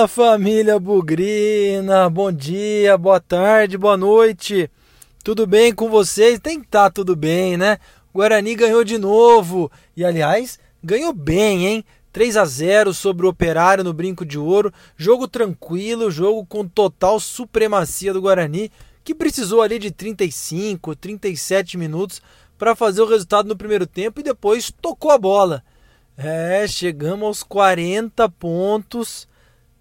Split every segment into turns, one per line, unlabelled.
Fala família Bugrina, bom dia, boa tarde, boa noite. Tudo bem com vocês? Tem que estar tá tudo bem, né? Guarani ganhou de novo e aliás, ganhou bem, hein? 3 a 0 sobre o Operário no Brinco de Ouro. Jogo tranquilo, jogo com total supremacia do Guarani, que precisou ali de 35, 37 minutos para fazer o resultado no primeiro tempo e depois tocou a bola. É, chegamos aos 40 pontos.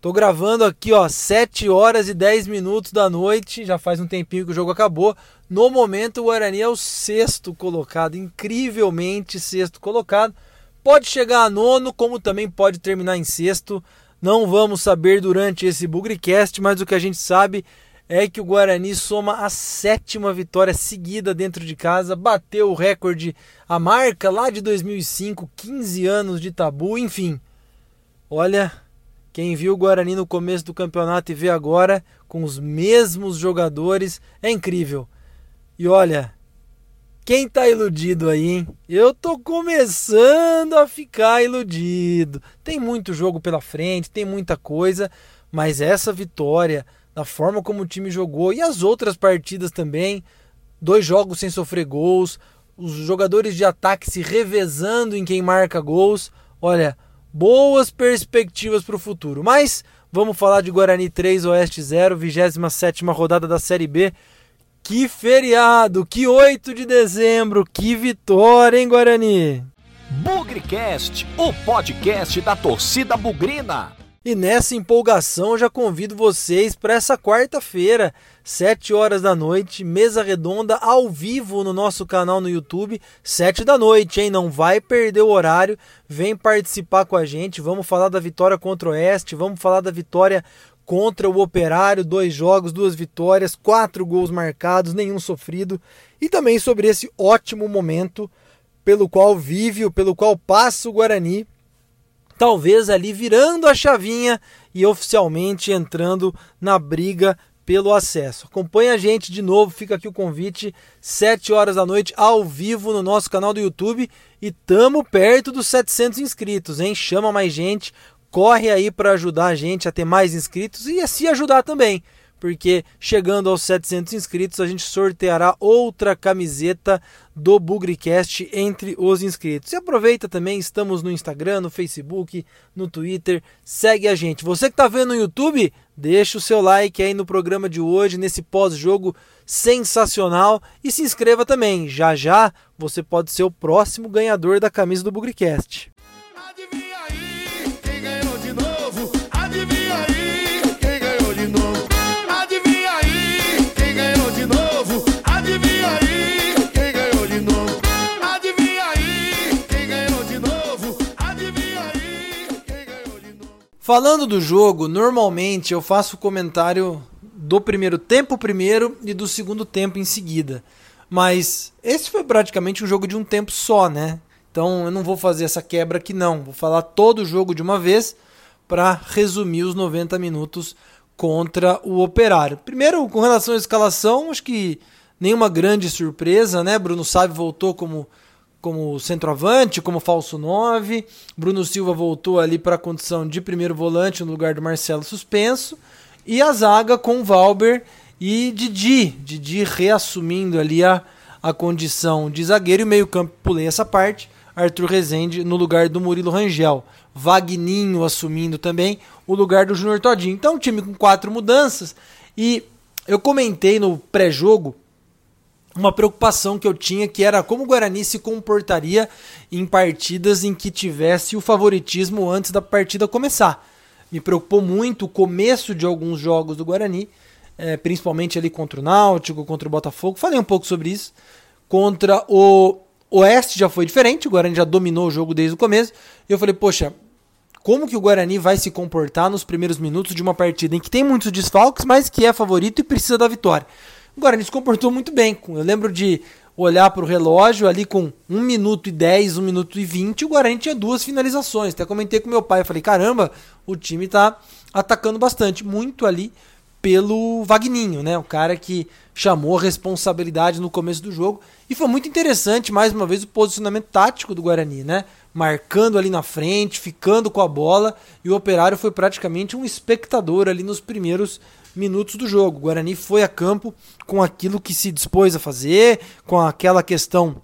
Tô gravando aqui, ó, 7 horas e 10 minutos da noite. Já faz um tempinho que o jogo acabou. No momento, o Guarani é o sexto colocado, incrivelmente sexto colocado. Pode chegar a nono, como também pode terminar em sexto. Não vamos saber durante esse Bugrecast, mas o que a gente sabe é que o Guarani soma a sétima vitória seguida dentro de casa, bateu o recorde, a marca lá de 2005, 15 anos de tabu, enfim. Olha, quem viu o Guarani no começo do campeonato e vê agora com os mesmos jogadores, é incrível. E olha, quem tá iludido aí, hein? Eu tô começando a ficar iludido. Tem muito jogo pela frente, tem muita coisa, mas essa vitória da forma como o time jogou e as outras partidas também. Dois jogos sem sofrer gols, os jogadores de ataque se revezando em quem marca gols. Olha, boas perspectivas para o futuro. Mas vamos falar de Guarani 3, Oeste 0, 27 rodada da Série B. Que feriado, que 8 de dezembro, que vitória, hein, Guarani?
Bugrecast, o podcast da torcida bugrina.
E nessa empolgação, já convido vocês para essa quarta-feira, 7 horas da noite, mesa redonda ao vivo no nosso canal no YouTube, 7 da noite, hein? Não vai perder o horário. Vem participar com a gente. Vamos falar da vitória contra o Oeste, vamos falar da vitória contra o Operário, dois jogos, duas vitórias, quatro gols marcados, nenhum sofrido, e também sobre esse ótimo momento pelo qual vive, pelo qual passa o Guarani talvez ali virando a chavinha e oficialmente entrando na briga pelo acesso. Acompanhe a gente de novo, fica aqui o convite, 7 horas da noite, ao vivo no nosso canal do YouTube e tamo perto dos 700 inscritos, hein? Chama mais gente, corre aí para ajudar a gente a ter mais inscritos e a se ajudar também porque chegando aos 700 inscritos a gente sorteará outra camiseta do Bugrecast entre os inscritos. E aproveita também, estamos no Instagram, no Facebook, no Twitter, segue a gente. Você que está vendo no YouTube, deixa o seu like aí no programa de hoje, nesse pós-jogo sensacional e se inscreva também. Já já você pode ser o próximo ganhador da camisa do Bugrecast. Falando do jogo, normalmente eu faço comentário do primeiro tempo primeiro e do segundo tempo em seguida. Mas esse foi praticamente um jogo de um tempo só, né? Então eu não vou fazer essa quebra aqui não. Vou falar todo o jogo de uma vez para resumir os 90 minutos contra o Operário. Primeiro, com relação à escalação, acho que nenhuma grande surpresa, né? Bruno Sávio voltou como como centroavante, como falso 9. Bruno Silva voltou ali para a condição de primeiro volante no lugar do Marcelo suspenso. E a zaga com Valber e Didi. Didi reassumindo ali a, a condição de zagueiro. E meio campo, pulei essa parte. Arthur Rezende no lugar do Murilo Rangel. Vagninho assumindo também o lugar do Júnior Todinho. Então, um time com quatro mudanças. E eu comentei no pré-jogo uma preocupação que eu tinha que era como o Guarani se comportaria em partidas em que tivesse o favoritismo antes da partida começar. Me preocupou muito o começo de alguns jogos do Guarani, é, principalmente ali contra o Náutico, contra o Botafogo. Falei um pouco sobre isso. Contra o Oeste já foi diferente, o Guarani já dominou o jogo desde o começo. E eu falei, poxa, como que o Guarani vai se comportar nos primeiros minutos de uma partida em que tem muitos desfalques, mas que é favorito e precisa da vitória? O Guarani se comportou muito bem. Eu lembro de olhar para o relógio ali com 1 minuto e 10, 1 minuto e 20, o Guarani tinha duas finalizações. Até comentei com meu pai, falei, caramba, o time está atacando bastante, muito ali pelo Vagninho, né? O cara que chamou a responsabilidade no começo do jogo. E foi muito interessante, mais uma vez, o posicionamento tático do Guarani, né? marcando ali na frente, ficando com a bola, e o Operário foi praticamente um espectador ali nos primeiros minutos do jogo. O Guarani foi a campo com aquilo que se dispôs a fazer, com aquela questão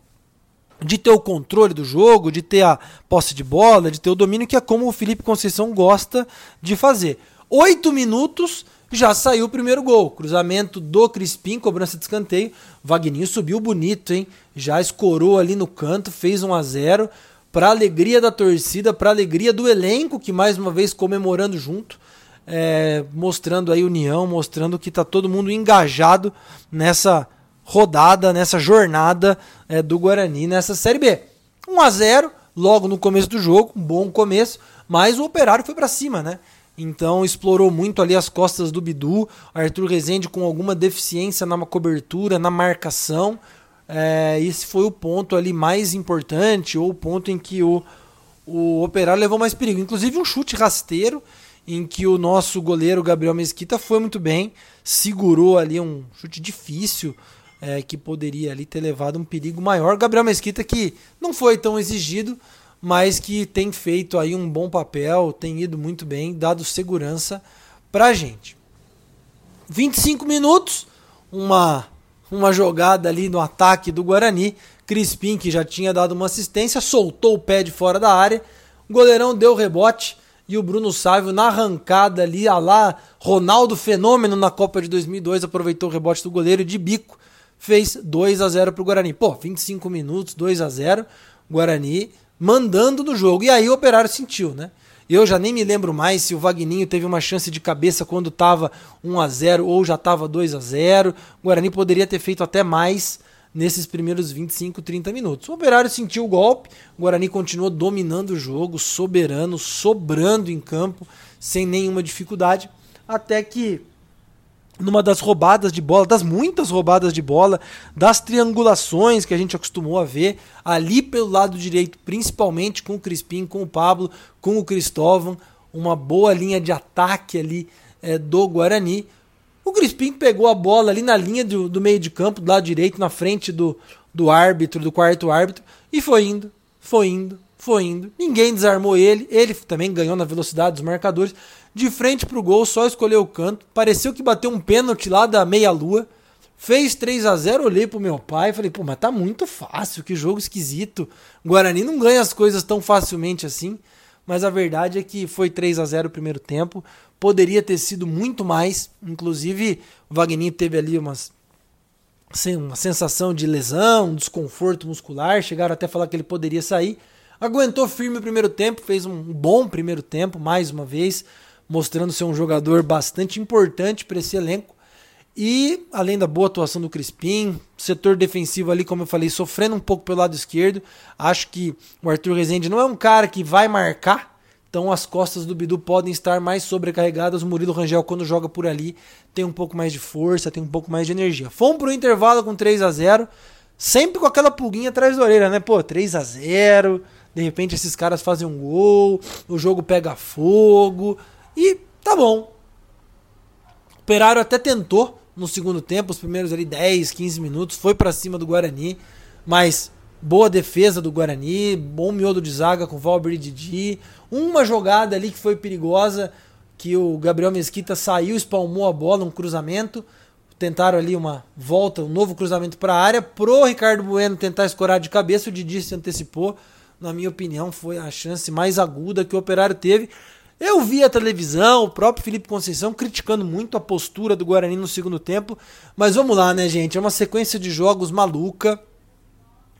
de ter o controle do jogo, de ter a posse de bola, de ter o domínio, que é como o Felipe Conceição gosta de fazer. Oito minutos já saiu o primeiro gol. Cruzamento do Crispim, cobrança de escanteio. Vagninho subiu bonito, hein? Já escorou ali no canto, fez 1 a 0 para alegria da torcida, para alegria do elenco que mais uma vez comemorando junto, é, mostrando aí união, mostrando que tá todo mundo engajado nessa rodada, nessa jornada é, do Guarani nessa Série B. 1 a 0 logo no começo do jogo, um bom começo, mas o Operário foi para cima, né? Então explorou muito ali as costas do Bidu, Arthur Rezende com alguma deficiência na cobertura, na marcação. É, esse foi o ponto ali mais importante, ou o ponto em que o, o Operário levou mais perigo. Inclusive um chute rasteiro, em que o nosso goleiro Gabriel Mesquita foi muito bem, segurou ali um chute difícil, é, que poderia ali ter levado um perigo maior. Gabriel Mesquita que não foi tão exigido, mas que tem feito aí um bom papel, tem ido muito bem, dado segurança pra gente. 25 minutos, uma uma jogada ali no ataque do Guarani. Crispim, que já tinha dado uma assistência, soltou o pé de fora da área. O goleirão deu rebote e o Bruno Sávio na arrancada ali, a lá Ronaldo Fenômeno na Copa de 2002, aproveitou o rebote do goleiro de bico, fez 2 a 0 pro Guarani. Pô, 25 minutos, 2 a 0 Guarani mandando no jogo. E aí o Operário sentiu, né? Eu já nem me lembro mais se o Vagninho teve uma chance de cabeça quando estava 1 a 0 ou já estava 2 a 0. O Guarani poderia ter feito até mais nesses primeiros 25, 30 minutos. O Operário sentiu o golpe, o Guarani continuou dominando o jogo, soberano, sobrando em campo, sem nenhuma dificuldade, até que numa das roubadas de bola, das muitas roubadas de bola, das triangulações que a gente acostumou a ver ali pelo lado direito, principalmente com o Crispim, com o Pablo, com o Cristóvão, uma boa linha de ataque ali é, do Guarani. O Crispim pegou a bola ali na linha do, do meio de campo, do lado direito, na frente do, do árbitro, do quarto árbitro, e foi indo, foi indo, foi indo. Ninguém desarmou ele, ele também ganhou na velocidade dos marcadores de frente pro gol, só escolheu o canto. Pareceu que bateu um pênalti lá da meia-lua. Fez 3 a 0 olhei pro meu pai e falei, pô, mas tá muito fácil, que jogo esquisito. Guarani não ganha as coisas tão facilmente assim. Mas a verdade é que foi 3 a 0 o primeiro tempo. Poderia ter sido muito mais. Inclusive, o Wagner teve ali umas, uma sensação de lesão, um desconforto muscular. Chegaram até a falar que ele poderia sair. Aguentou firme o primeiro tempo, fez um bom primeiro tempo, mais uma vez mostrando ser um jogador bastante importante para esse elenco. E além da boa atuação do Crispim, setor defensivo ali, como eu falei, sofrendo um pouco pelo lado esquerdo. Acho que o Arthur Rezende não é um cara que vai marcar, então as costas do Bidu podem estar mais sobrecarregadas. O Murilo Rangel, quando joga por ali, tem um pouco mais de força, tem um pouco mais de energia. Fomos pro intervalo com 3 a 0 sempre com aquela pulguinha atrás da orelha, né? Pô, 3 a 0 de repente esses caras fazem um gol, o jogo pega fogo. E tá bom. O Operário até tentou no segundo tempo, os primeiros ali 10, 15 minutos, foi para cima do Guarani, mas boa defesa do Guarani, bom miolo de zaga com Valber e Didi, uma jogada ali que foi perigosa, que o Gabriel Mesquita saiu, espalmou a bola, um cruzamento, tentaram ali uma volta, um novo cruzamento para a área, pro Ricardo Bueno tentar escorar de cabeça, o Didi se antecipou, na minha opinião foi a chance mais aguda que o Operário teve, eu vi a televisão, o próprio Felipe Conceição criticando muito a postura do Guarani no segundo tempo, mas vamos lá, né, gente? É uma sequência de jogos maluca.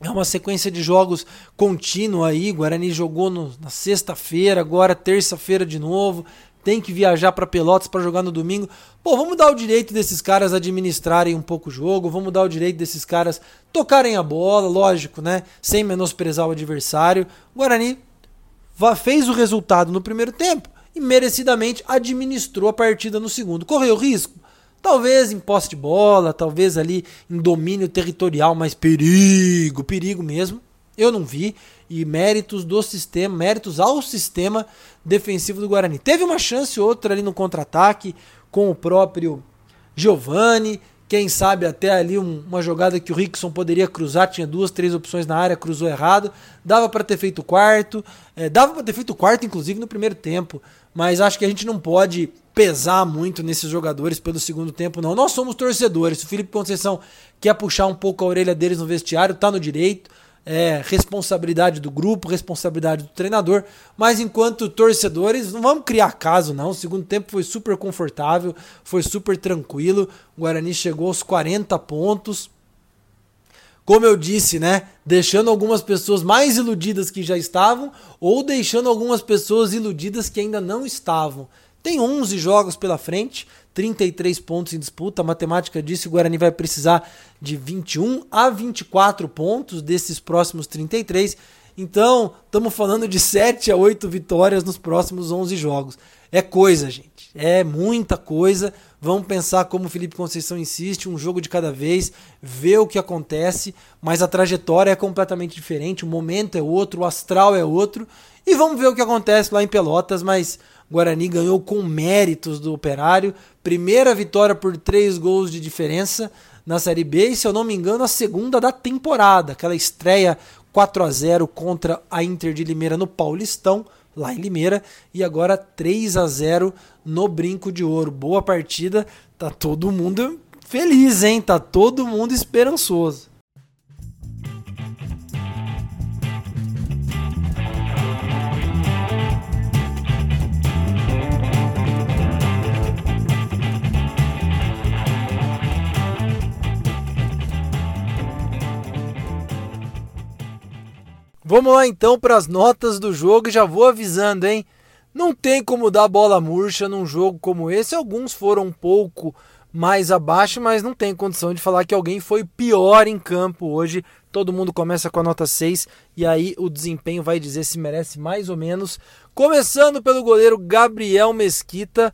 É uma sequência de jogos contínua aí. Guarani jogou no, na sexta-feira, agora terça-feira de novo. Tem que viajar para Pelotas para jogar no domingo. Pô, vamos dar o direito desses caras administrarem um pouco o jogo, vamos dar o direito desses caras tocarem a bola, lógico, né? Sem menosprezar o adversário. Guarani fez o resultado no primeiro tempo e merecidamente administrou a partida no segundo. Correu risco? Talvez em posse de bola, talvez ali em domínio territorial, mas perigo, perigo mesmo. Eu não vi. E méritos do sistema, méritos ao sistema defensivo do Guarani. Teve uma chance outra ali no contra-ataque com o próprio Giovani, Quem sabe até ali um, uma jogada que o Rickson poderia cruzar, tinha duas, três opções na área, cruzou errado. Dava para ter feito o quarto, é, dava para ter feito o quarto, inclusive no primeiro tempo. Mas acho que a gente não pode pesar muito nesses jogadores pelo segundo tempo, não. Nós somos torcedores. O Felipe Conceição quer puxar um pouco a orelha deles no vestiário, tá no direito é, responsabilidade do grupo, responsabilidade do treinador, mas enquanto torcedores, não vamos criar caso, não. O segundo tempo foi super confortável, foi super tranquilo. O Guarani chegou aos 40 pontos. Como eu disse, né? Deixando algumas pessoas mais iludidas que já estavam, ou deixando algumas pessoas iludidas que ainda não estavam. Tem 11 jogos pela frente, 33 pontos em disputa. A matemática disse que o Guarani vai precisar de 21 a 24 pontos desses próximos 33. Então, estamos falando de 7 a 8 vitórias nos próximos 11 jogos. É coisa, gente. É muita coisa. Vamos pensar como o Felipe Conceição insiste, um jogo de cada vez, ver o que acontece, mas a trajetória é completamente diferente, o momento é outro, o astral é outro. E vamos ver o que acontece lá em Pelotas, mas Guarani ganhou com méritos do Operário. Primeira vitória por três gols de diferença na Série B e, se eu não me engano, a segunda da temporada. Aquela estreia 4 a 0 contra a Inter de Limeira no Paulistão, lá em Limeira, e agora 3 a 0 no Brinco de Ouro. Boa partida, tá todo mundo feliz, hein? Tá todo mundo esperançoso. Vamos lá então para as notas do jogo e já vou avisando, hein? Não tem como dar bola murcha num jogo como esse. Alguns foram um pouco mais abaixo, mas não tem condição de falar que alguém foi pior em campo hoje. Todo mundo começa com a nota 6 e aí o desempenho vai dizer se merece mais ou menos. Começando pelo goleiro Gabriel Mesquita.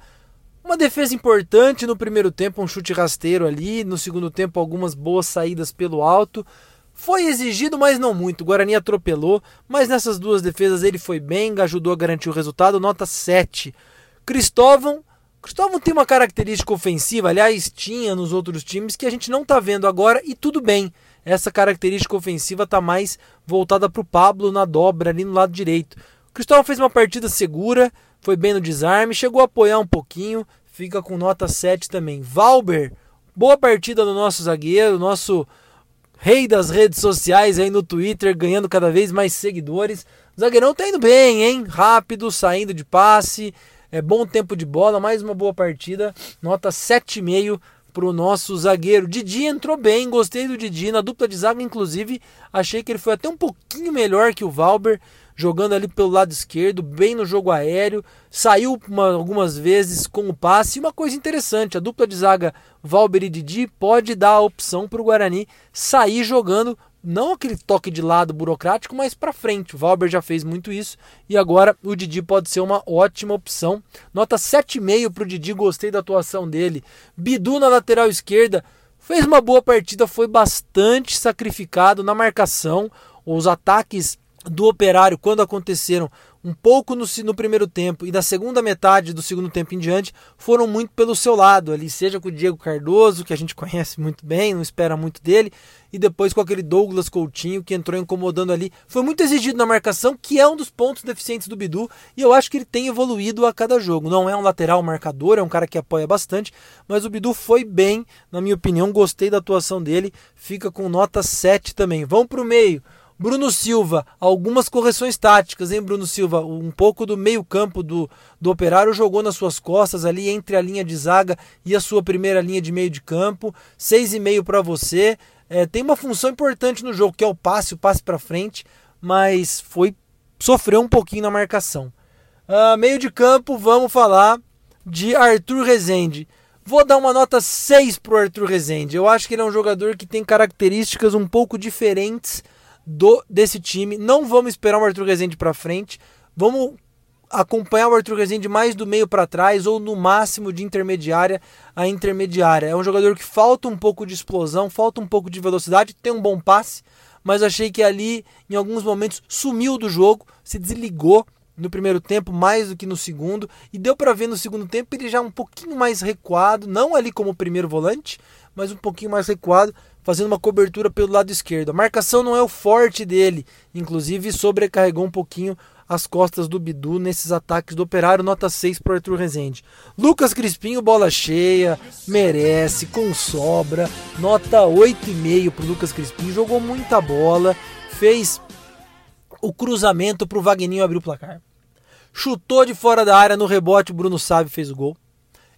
Uma defesa importante no primeiro tempo, um chute rasteiro ali. No segundo tempo, algumas boas saídas pelo alto. Foi exigido, mas não muito. O Guarani atropelou, mas nessas duas defesas ele foi bem, ajudou a garantir o resultado, nota 7. Cristóvão. Cristóvão tem uma característica ofensiva, aliás, tinha nos outros times, que a gente não está vendo agora, e tudo bem. Essa característica ofensiva está mais voltada para o Pablo na dobra ali no lado direito. O Cristóvão fez uma partida segura, foi bem no desarme, chegou a apoiar um pouquinho, fica com nota 7 também. Valber, boa partida do nosso zagueiro, nosso rei das redes sociais aí no Twitter, ganhando cada vez mais seguidores. O zagueirão tá indo bem, hein? Rápido, saindo de passe, é bom tempo de bola, mais uma boa partida. Nota 7,5 para o nosso zagueiro. Didi entrou bem, gostei do Didi. Na dupla de zaga, inclusive, achei que ele foi até um pouquinho melhor que o Valber jogando ali pelo lado esquerdo, bem no jogo aéreo, saiu uma, algumas vezes com o passe. E uma coisa interessante: a dupla de zaga Valber e Didi pode dar a opção para o Guarani sair jogando. Não aquele toque de lado burocrático, mas para frente. O Valber já fez muito isso e agora o Didi pode ser uma ótima opção. Nota 7,5 para o Didi, gostei da atuação dele. Bidu na lateral esquerda fez uma boa partida, foi bastante sacrificado na marcação. Os ataques do Operário, quando aconteceram um pouco no, no, primeiro tempo e da segunda metade do segundo tempo em diante, foram muito pelo seu lado ali, seja com o Diego Cardoso, que a gente conhece muito bem, não espera muito dele, e depois com aquele Douglas Coutinho que entrou incomodando ali. Foi muito exigido na marcação, que é um dos pontos deficientes do Bidu, e eu acho que ele tem evoluído a cada jogo. Não é um lateral marcador, é um cara que apoia bastante, mas o Bidu foi bem, na minha opinião, gostei da atuação dele, fica com nota 7 também. Vamos para o meio. Bruno Silva, algumas correções táticas, hein, Bruno Silva? Um pouco do meio-campo do, do Operário jogou nas suas costas, ali entre a linha de zaga e a sua primeira linha de meio de campo. 6,5 para você. É, tem uma função importante no jogo, que é o passe, o passe para frente, mas foi sofreu um pouquinho na marcação. Uh, meio de campo, vamos falar de Arthur Rezende. Vou dar uma nota 6 para o Arthur Rezende. Eu acho que ele é um jogador que tem características um pouco diferentes do desse time. Não vamos esperar o Arthur Rezende para frente. Vamos acompanhar o Arthur Rezende mais do meio para trás ou no máximo de intermediária a intermediária. É um jogador que falta um pouco de explosão, falta um pouco de velocidade, tem um bom passe, mas achei que ali em alguns momentos sumiu do jogo, se desligou no primeiro tempo mais do que no segundo, e deu para ver no segundo tempo ele já um pouquinho mais recuado, não ali como primeiro volante, mas um pouquinho mais recuado, fazendo uma cobertura pelo lado esquerdo. A marcação não é o forte dele, inclusive sobrecarregou um pouquinho as costas do Bidu nesses ataques do Operário, nota 6 para Arthur Rezende. Lucas Crispinho, bola cheia, merece, com sobra, nota 8,5 para Lucas Crispinho, jogou muita bola, fez o cruzamento para o Vagninho abrir o placar. Chutou de fora da área no rebote, o Bruno Sávio fez o gol.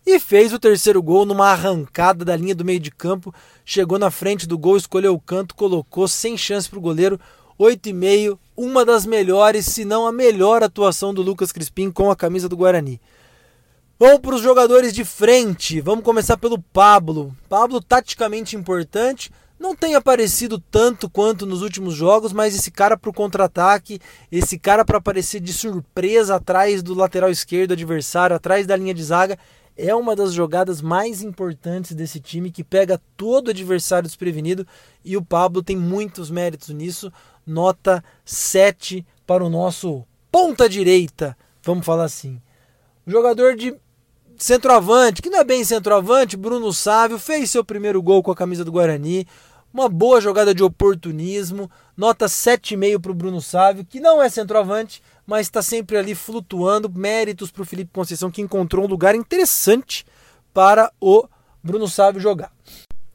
E fez o terceiro gol numa arrancada da linha do meio de campo. Chegou na frente do gol, escolheu o canto, colocou sem chance para o goleiro. 8,5, uma das melhores, se não a melhor atuação do Lucas Crispim com a camisa do Guarani. Vamos para os jogadores de frente. Vamos começar pelo Pablo. Pablo, taticamente importante, não tem aparecido tanto quanto nos últimos jogos, mas esse cara para o contra-ataque, esse cara para aparecer de surpresa atrás do lateral esquerdo adversário, atrás da linha de zaga, é uma das jogadas mais importantes desse time que pega todo adversário desprevenido e o Pablo tem muitos méritos nisso. Nota 7 para o nosso ponta direita, vamos falar assim. Jogador de centroavante, que não é bem centroavante, Bruno Sávio, fez seu primeiro gol com a camisa do Guarani. Uma boa jogada de oportunismo. Nota 7,5 para o Bruno Sávio, que não é centroavante, mas está sempre ali flutuando. Méritos para o Felipe Conceição, que encontrou um lugar interessante para o Bruno Sávio jogar.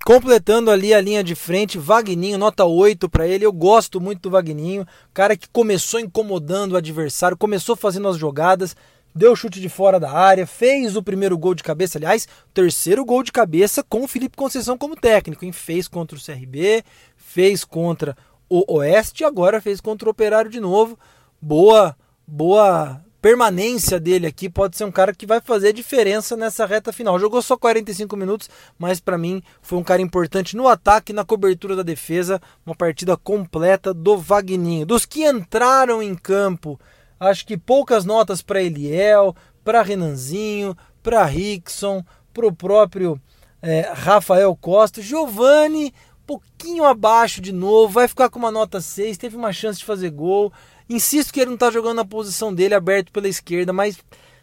Completando ali a linha de frente, Vagninho, nota 8 para ele. Eu gosto muito do Vagninho, cara que começou incomodando o adversário, começou fazendo as jogadas, deu chute de fora da área, fez o primeiro gol de cabeça, aliás, terceiro gol de cabeça com o Felipe Conceição como técnico, hein? fez contra o CRB, fez contra o Oeste e agora fez contra o Operário de novo. Boa, boa permanência dele aqui, pode ser um cara que vai fazer diferença nessa reta final. Jogou só 45 minutos, mas para mim foi um cara importante no ataque e na cobertura da defesa, uma partida completa do Vagninho. Dos que entraram em campo, Acho que poucas notas para Eliel, para Renanzinho, para Rickson, para o próprio é, Rafael Costa. Giovani, pouquinho abaixo de novo, vai ficar com uma nota 6, teve uma chance de fazer gol. Insisto que ele não está jogando na posição dele, aberto pela esquerda, mas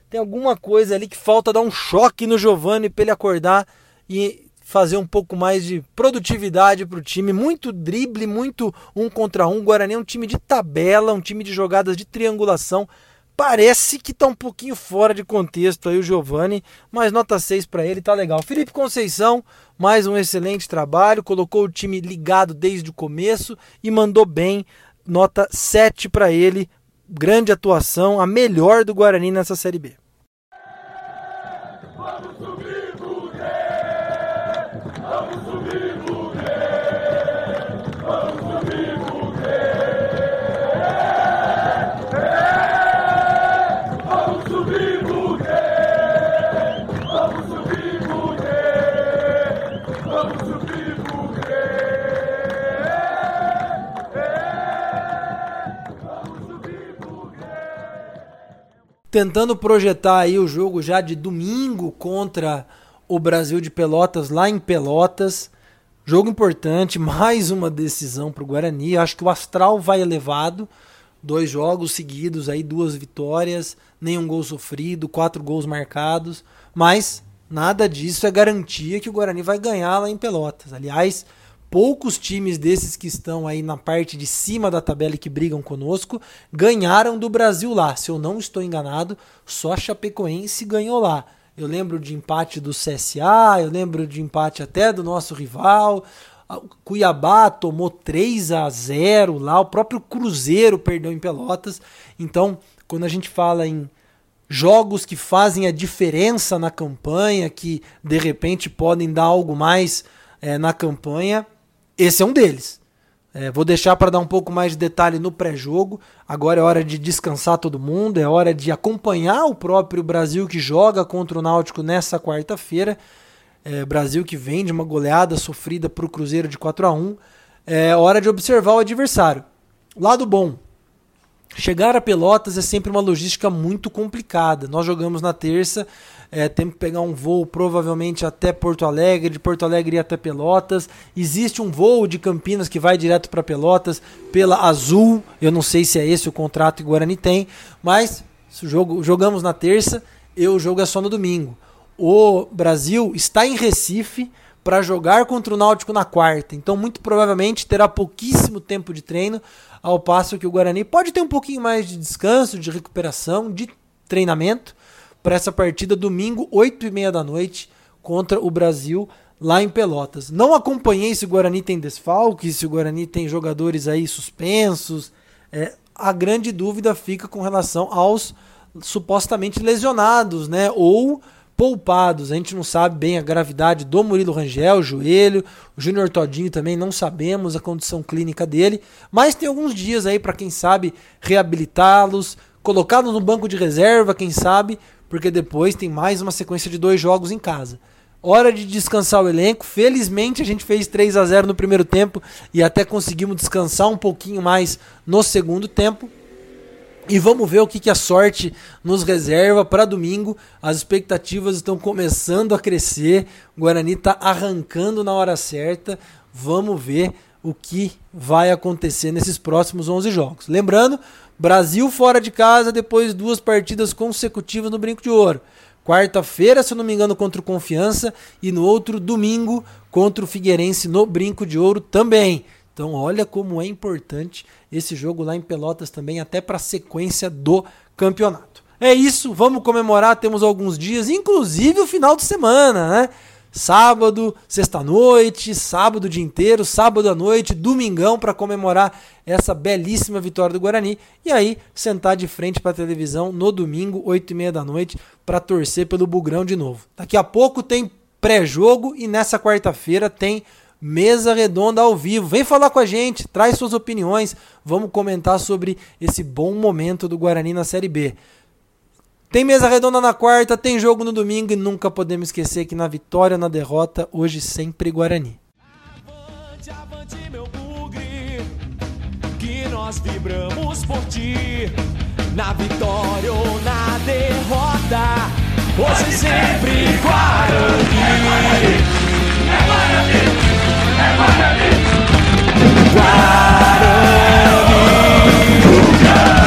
tem alguma coisa ali que falta dar um choque no Giovani para ele acordar e fazer um pouco mais de produtividade para o time. Muito drible, muito um contra um. O Guarani é um time de tabela, um time de jogadas de triangulação. Parece que está um pouquinho fora de contexto aí o Giovani, mas nota 6 para ele, tá legal. Felipe Conceição, mais um excelente trabalho, colocou o time ligado desde o começo e mandou bem. Nota 7 para ele, grande atuação, a melhor do Guarani nessa Série B. tentando projetar aí o jogo já de domingo contra o Brasil de Pelotas lá em Pelotas. Jogo importante, mais uma decisão para o Guarani. Acho que o astral vai elevado. Dois jogos seguidos aí, duas vitórias, nenhum gol sofrido, quatro gols marcados. Mas nada disso é garantia que o Guarani vai ganhar lá em Pelotas. Aliás, poucos times desses que estão aí na parte de cima da tabela e que brigam conosco ganharam do Brasil lá. Se eu não estou enganado, só a Chapecoense ganhou lá. Eu lembro de empate do CSA, eu lembro de empate até do nosso rival. Cuiabá tomou 3 a 0 lá, o próprio Cruzeiro perdeu em Pelotas. Então, quando a gente fala em jogos que fazem a diferença na campanha, que de repente podem dar algo mais é, na campanha, esse é um deles. É, vou deixar para dar um pouco mais de detalhe no pré-jogo. Agora é hora de descansar todo mundo, é hora de acompanhar o próprio Brasil que joga contra o Náutico nessa quarta-feira. É, Brasil que vem de uma goleada sofrida para o Cruzeiro de 4 a 1 É hora de observar o adversário. Lado bom: Chegar a Pelotas é sempre uma logística muito complicada. Nós jogamos na terça, é, temos que pegar um voo provavelmente até Porto Alegre, de Porto Alegre até Pelotas. Existe um voo de Campinas que vai direto para Pelotas pela Azul. Eu não sei se é esse o contrato que o Guarani tem, mas jogo, jogamos na terça e o jogo é só no domingo. O Brasil está em Recife para jogar contra o Náutico na quarta. Então, muito provavelmente terá pouquíssimo tempo de treino, ao passo que o Guarani pode ter um pouquinho mais de descanso, de recuperação, de treinamento para essa partida domingo, 8 e meia da noite, contra o Brasil lá em Pelotas. Não acompanhei se o Guarani tem desfalque, se o Guarani tem jogadores aí suspensos. É, a grande dúvida fica com relação aos supostamente lesionados, né? Ou poupados. A gente não sabe bem a gravidade do Murilo Rangel, joelho, o Júnior Todinho também não sabemos a condição clínica dele, mas tem alguns dias aí para quem sabe reabilitá-los, colocá-los no banco de reserva, quem sabe, porque depois tem mais uma sequência de dois jogos em casa. Hora de descansar o elenco. Felizmente a gente fez 3 a 0 no primeiro tempo e até conseguimos descansar um pouquinho mais no segundo tempo. E vamos ver o que, que a sorte nos reserva para domingo. As expectativas estão começando a crescer. O Guarani está arrancando na hora certa. Vamos ver o que vai acontecer nesses próximos 11 jogos. Lembrando, Brasil fora de casa depois duas partidas consecutivas no Brinco de Ouro. Quarta-feira, se eu não me engano, contra o Confiança e no outro domingo contra o Figueirense no Brinco de Ouro também. Então, olha como é importante esse jogo lá em Pelotas também, até para a sequência do campeonato. É isso, vamos comemorar, temos alguns dias, inclusive o final de semana, né? Sábado, sexta-noite, sábado o dia inteiro, sábado à noite, domingão para comemorar essa belíssima vitória do Guarani. E aí, sentar de frente para a televisão no domingo, 8 e meia da noite, para torcer pelo Bugrão de novo. Daqui a pouco tem pré-jogo e nessa quarta-feira tem Mesa Redonda ao vivo. Vem falar com a gente, traz suas opiniões. Vamos comentar sobre esse bom momento do Guarani na Série B. Tem mesa redonda na quarta, tem jogo no domingo e nunca podemos esquecer que na vitória ou na derrota, hoje sempre Guarani. Avante, avante, meu bugre, que nós vibramos por ti. Na vitória ou na derrota, hoje, sempre, Guarani. É Guarani, é Guarani. É Guarani. Guarani. Guarani.